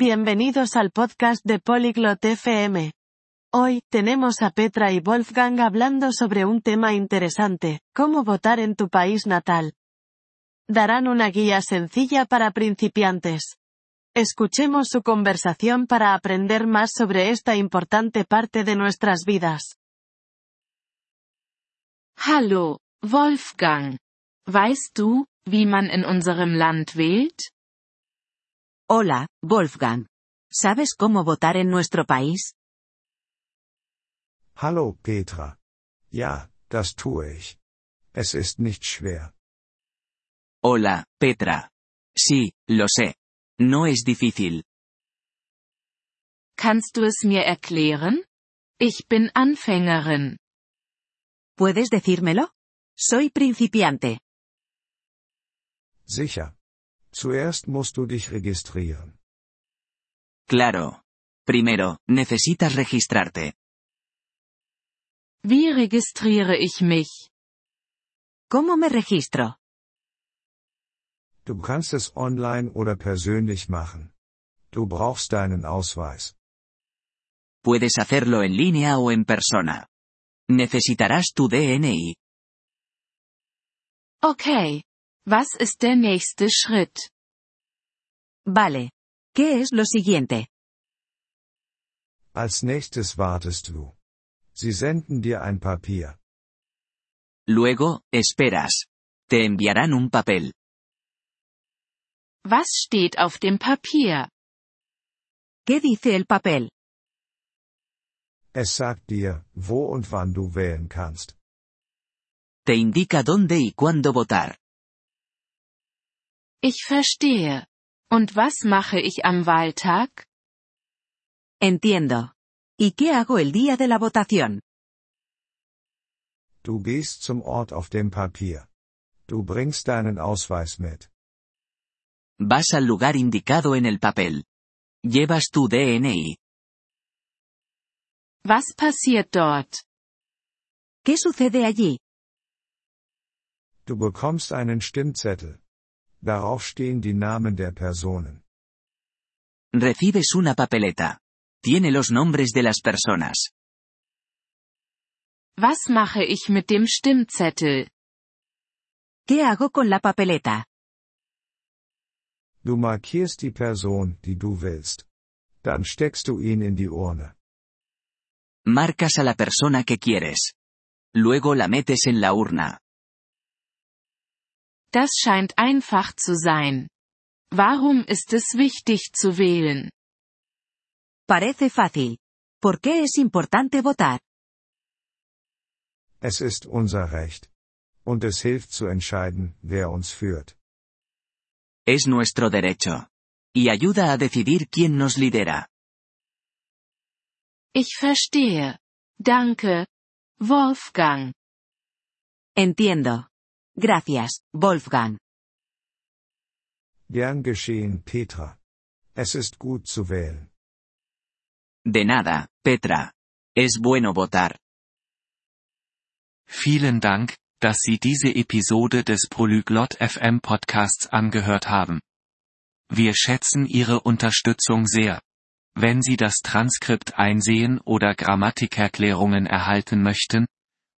Bienvenidos al podcast de Polyglot FM. Hoy, tenemos a Petra y Wolfgang hablando sobre un tema interesante, cómo votar en tu país natal. Darán una guía sencilla para principiantes. Escuchemos su conversación para aprender más sobre esta importante parte de nuestras vidas. Hallo, Wolfgang. Weißt du, wie man in unserem Land wählt? Hola, Wolfgang. ¿Sabes cómo votar en nuestro país? Hallo Petra. Ja, das tue ich. Es ist nicht schwer. Hola, Petra. Sí, lo sé. No es difícil. Kannst du es mir erklären? Ich bin Anfängerin. ¿Puedes decírmelo? Soy principiante. Sicher. Zuerst musst du dich registrieren. Claro. Primero, necesitas registrarte. Wie registriere ich mich? ¿Cómo me registro? Du kannst es online oder persönlich machen. Du brauchst deinen Ausweis. Puedes hacerlo en línea o en persona. Necesitarás tu DNI. Okay. Was ist der nächste Schritt? Vale. ¿Qué es lo siguiente? Als nächstes wartest du. Sie senden dir ein Papier. Luego, esperas. Te enviarán un papel. Was steht auf dem Papier? ¿Qué dice el papel? Es sagt dir, wo und wann du wählen kannst. Te indica dónde y cuándo votar. Ich verstehe. Und was mache ich am Wahltag? Entiendo. ¿Y qué hago el día de la votación? Du gehst zum Ort auf dem Papier. Du bringst deinen Ausweis mit. Vas al lugar indicado en el papel. Llevas tu DNI. Was passiert dort? ¿Qué sucede allí? Du bekommst einen Stimmzettel. Darauf stehen die Namen der Personen. Recibes una papeleta. Tiene los nombres de las personas. Was mache ich mit dem Stimmzettel? ¿Qué hago con la papeleta? Du markierst die Person, die du willst. Dann steckst du ihn in die Urne. Marcas a la persona que quieres. Luego la metes en la urna. Das scheint einfach zu sein. Warum ist es wichtig zu wählen? Parece fácil. ¿Por qué es importante votar? Es ist unser Recht. Und es hilft zu entscheiden, wer uns führt. Es nuestro derecho. Y ayuda a decidir quién nos lidera. Ich verstehe. Danke. Wolfgang. Entiendo. Gracias, Wolfgang. Gern geschehen, Petra. Es ist gut zu wählen. De nada, Petra. Es bueno votar. Vielen Dank, dass Sie diese Episode des Polyglot FM Podcasts angehört haben. Wir schätzen Ihre Unterstützung sehr. Wenn Sie das Transkript einsehen oder Grammatikerklärungen erhalten möchten,